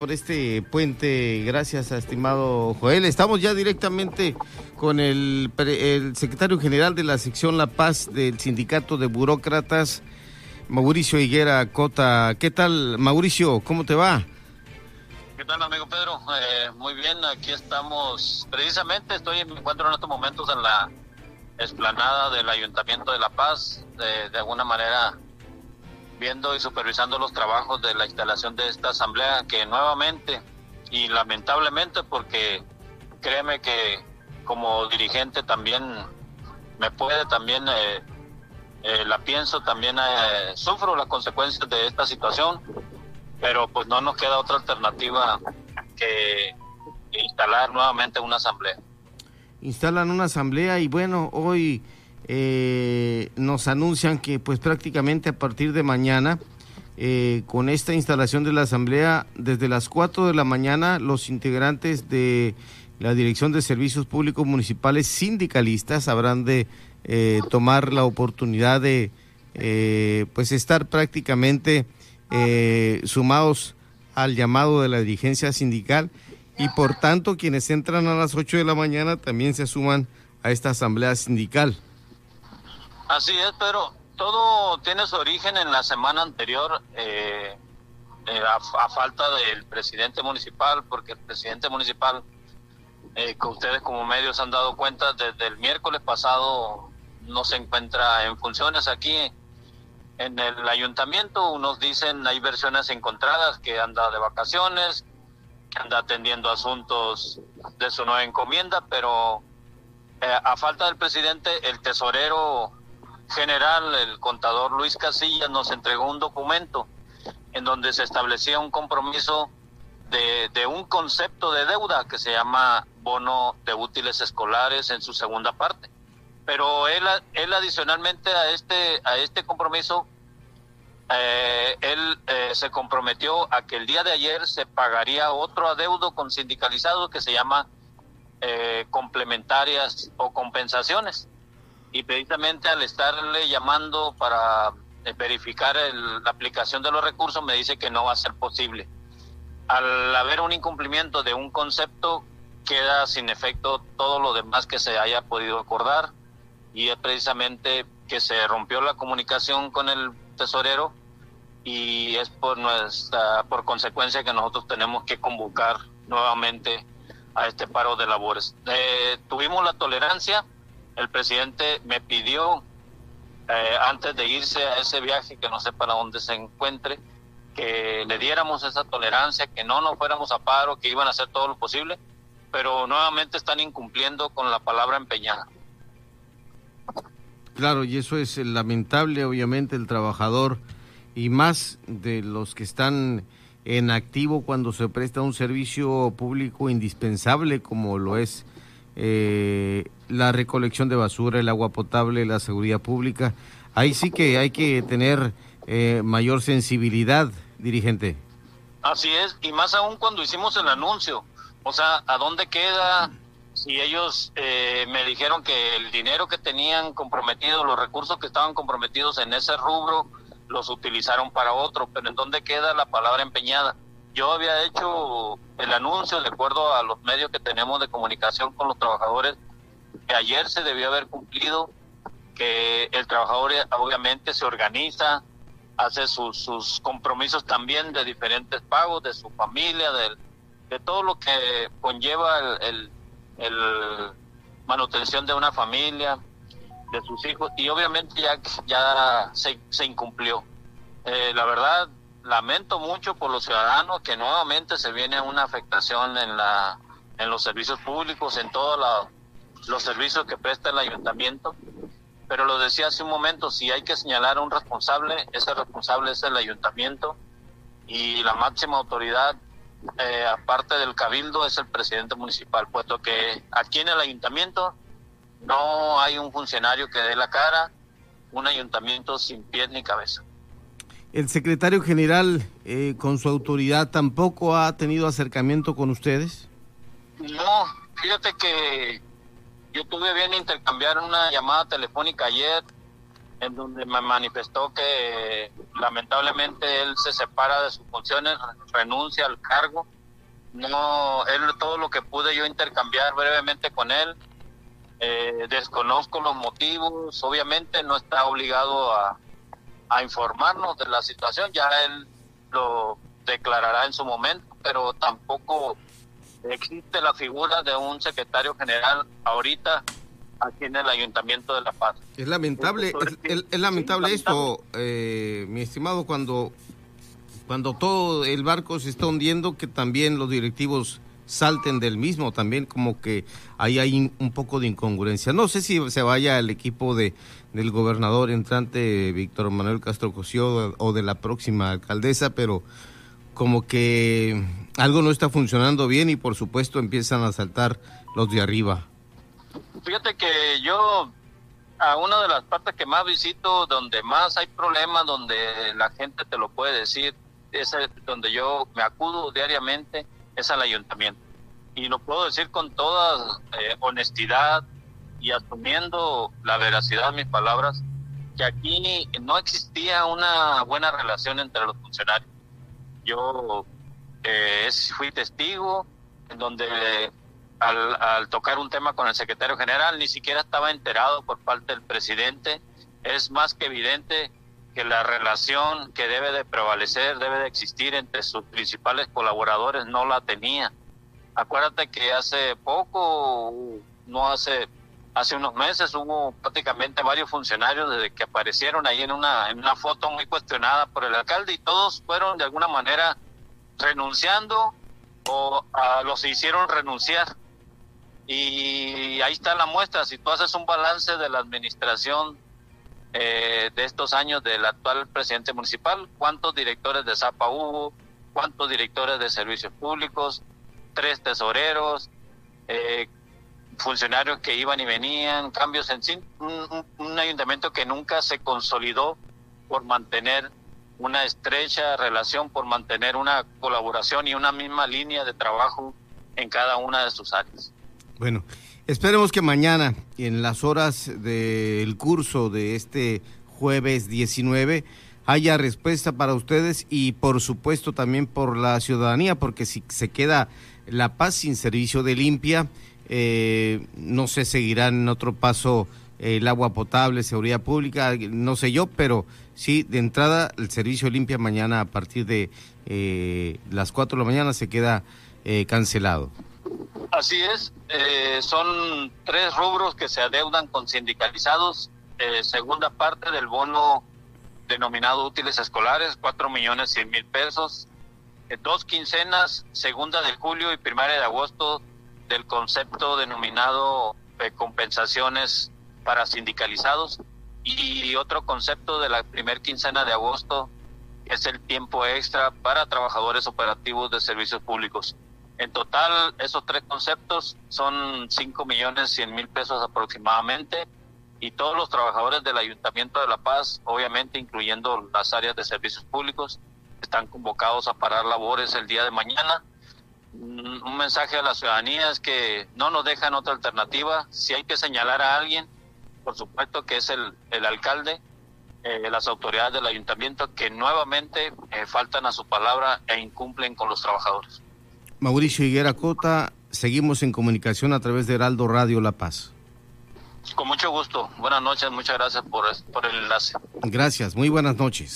por este puente, gracias estimado Joel. Estamos ya directamente con el, el, secretario general de la sección La Paz del Sindicato de Burócratas, Mauricio Higuera Cota. ¿Qué tal, Mauricio? ¿Cómo te va? ¿Qué tal, amigo Pedro? Eh, muy bien, aquí estamos. Precisamente estoy, me encuentro en estos momentos en la explanada del Ayuntamiento de La Paz, de alguna manera viendo y supervisando los trabajos de la instalación de esta asamblea que nuevamente y lamentablemente porque créeme que como dirigente también me puede también eh, eh, la pienso también eh, sufro las consecuencias de esta situación pero pues no nos queda otra alternativa que instalar nuevamente una asamblea. Instalan una asamblea y bueno hoy eh, nos anuncian que pues prácticamente a partir de mañana, eh, con esta instalación de la Asamblea, desde las 4 de la mañana, los integrantes de la Dirección de Servicios Públicos Municipales sindicalistas habrán de eh, tomar la oportunidad de pues estar prácticamente sumados al llamado de la dirigencia sindical y por tanto quienes entran a las 8 de la mañana también se suman a esta asamblea sindical. Así es, pero todo tiene su origen en la semana anterior, eh, eh, a, falta del presidente municipal, porque el presidente municipal, eh, que ustedes como medios han dado cuenta, desde el miércoles pasado no se encuentra en funciones aquí en el ayuntamiento. Unos dicen, hay versiones encontradas, que anda de vacaciones, que anda atendiendo asuntos de su nueva encomienda, pero a falta del presidente, el tesorero general, el contador Luis Casillas, nos entregó un documento en donde se establecía un compromiso de, un concepto de deuda que se llama bono de útiles escolares en su segunda parte. Pero él, él adicionalmente a este, a este compromiso, eh, él eh, se comprometió a que el día de ayer se pagaría otro adeudo con sindicalizado que se llama eh, complementarias o compensaciones y precisamente al estarle llamando para eh, verificar la aplicación de los recursos me dice que no va a ser posible. Al haber un incumplimiento de un concepto queda sin efecto todo lo demás que se haya podido acordar y es precisamente que se rompió la comunicación con el tesorero y es por nuestra por consecuencia que nosotros tenemos que convocar nuevamente a este paro de labores. Eh, tuvimos la tolerancia el presidente me pidió eh, antes de irse a ese viaje, que no sé para dónde se encuentre, que le diéramos esa tolerancia, que no nos fuéramos a paro, que iban a hacer todo lo posible, pero nuevamente están incumpliendo con la palabra empeñada. Claro, y eso es lamentable, obviamente, el trabajador y más de los que están en activo cuando se presta un servicio público indispensable como lo es eh, la recolección de basura, el agua potable, la seguridad pública. Ahí sí que hay que tener eh, mayor sensibilidad, dirigente. Así es, y más aún cuando hicimos el anuncio. O sea, ¿a dónde queda si ellos eh, me dijeron que el dinero que tenían comprometido, los recursos que estaban comprometidos en ese rubro, los utilizaron para otro, pero ¿en dónde queda la palabra empeñada? Yo había hecho el anuncio de acuerdo a los medios que tenemos de comunicación con los trabajadores, que ayer se debió haber cumplido, que el trabajador obviamente se organiza, hace sus, sus compromisos también de diferentes pagos, de su familia, de, de todo lo que conlleva el, el, manutención de una familia, de sus hijos, y obviamente ya, ya se, se incumplió. Eh, la verdad, lamento mucho por los ciudadanos que nuevamente se viene una afectación en la en los servicios públicos, en todos los servicios que presta el ayuntamiento. Pero lo decía hace un momento, si hay que señalar a un responsable, ese responsable es el ayuntamiento y la máxima autoridad, eh, aparte del cabildo, es el presidente municipal, puesto que aquí en el ayuntamiento no hay un funcionario que dé la cara, un ayuntamiento sin pies ni cabeza. ¿El secretario general, eh, con su autoridad, tampoco ha tenido acercamiento con ustedes? No, fíjate que yo tuve bien intercambiar una llamada telefónica ayer en donde me manifestó que lamentablemente él se separa de sus funciones, renuncia al cargo. No, él todo lo que pude yo intercambiar brevemente con él, eh, desconozco los motivos, obviamente no está obligado a, a informarnos de la situación, ya él lo declarará en su momento, pero tampoco existe la figura de un secretario general ahorita aquí en el Ayuntamiento de La Paz. Es lamentable, es, lamentable esto, eh, mi estimado, cuando, cuando todo el barco se está hundiendo, que también los directivos salten del mismo, también como que ahí hay un poco de incongruencia. No sé si se vaya el equipo de del gobernador entrante Víctor Manuel Castro Cosío o de la próxima alcaldesa, pero como que algo no está funcionando bien y por supuesto empiezan a saltar los de arriba. Fíjate que yo a una de las partes que más visito, donde más hay problemas, donde la gente te lo puede decir, es donde yo me acudo diariamente, es al ayuntamiento. Y lo puedo decir con toda eh, honestidad y asumiendo la veracidad de mis palabras, que aquí no existía una buena relación entre los funcionarios. Yo eh, fui testigo en donde al, tocar un tema con el secretario general, ni siquiera estaba enterado por parte del presidente. Es más que evidente que la relación que debe de prevalecer, debe de existir entre sus principales colaboradores, no la tenía. Acuérdate que hace poco, no hace, hace unos meses, hubo prácticamente varios funcionarios desde que aparecieron ahí en una, en una foto muy cuestionada por el alcalde y todos fueron de alguna manera renunciando o los hicieron renunciar y ahí está la muestra. Si tú haces un balance de la administración eh, de estos años del actual presidente municipal, cuántos directores de ZAPA hubo, cuántos directores de servicios públicos, tres tesoreros, eh, funcionarios que iban y venían, cambios en sí, un, ayuntamiento que nunca se consolidó por mantener una estrecha relación, por mantener una colaboración y una misma línea de trabajo en cada una de sus áreas. Bueno, esperemos que mañana, en las horas del curso de este jueves 19, haya respuesta para ustedes y por supuesto también por la ciudadanía, porque si se queda La Paz sin servicio de limpia, eh, no se seguirá en otro paso el agua potable, seguridad pública, no sé yo, pero sí, de entrada el servicio limpia mañana a partir de eh, las 4 de la mañana se queda eh, cancelado. Así es, eh, son tres rubros que se adeudan con sindicalizados. Eh, segunda parte del bono denominado útiles escolares, cuatro millones cien mil pesos. Eh, dos quincenas, segunda de julio y primera de agosto, del concepto denominado compensaciones para sindicalizados. Y otro concepto de la primer quincena de agosto, es el tiempo extra para trabajadores operativos de servicios públicos. En total, esos tres conceptos son 5 millones 100 mil pesos aproximadamente y todos los trabajadores del Ayuntamiento de La Paz, obviamente incluyendo las áreas de servicios públicos, están convocados a parar labores el día de mañana. Mm, un mensaje a la ciudadanía es que no nos dejan otra alternativa. Si hay que señalar a alguien, por supuesto que es el, el alcalde, eh, las autoridades del ayuntamiento que nuevamente eh, faltan a su palabra e incumplen con los trabajadores. Mauricio Higuera Cota, seguimos en comunicación a través de Heraldo Radio La Paz. Con mucho gusto. Buenas noches, muchas gracias por, por el enlace. Gracias, muy buenas noches.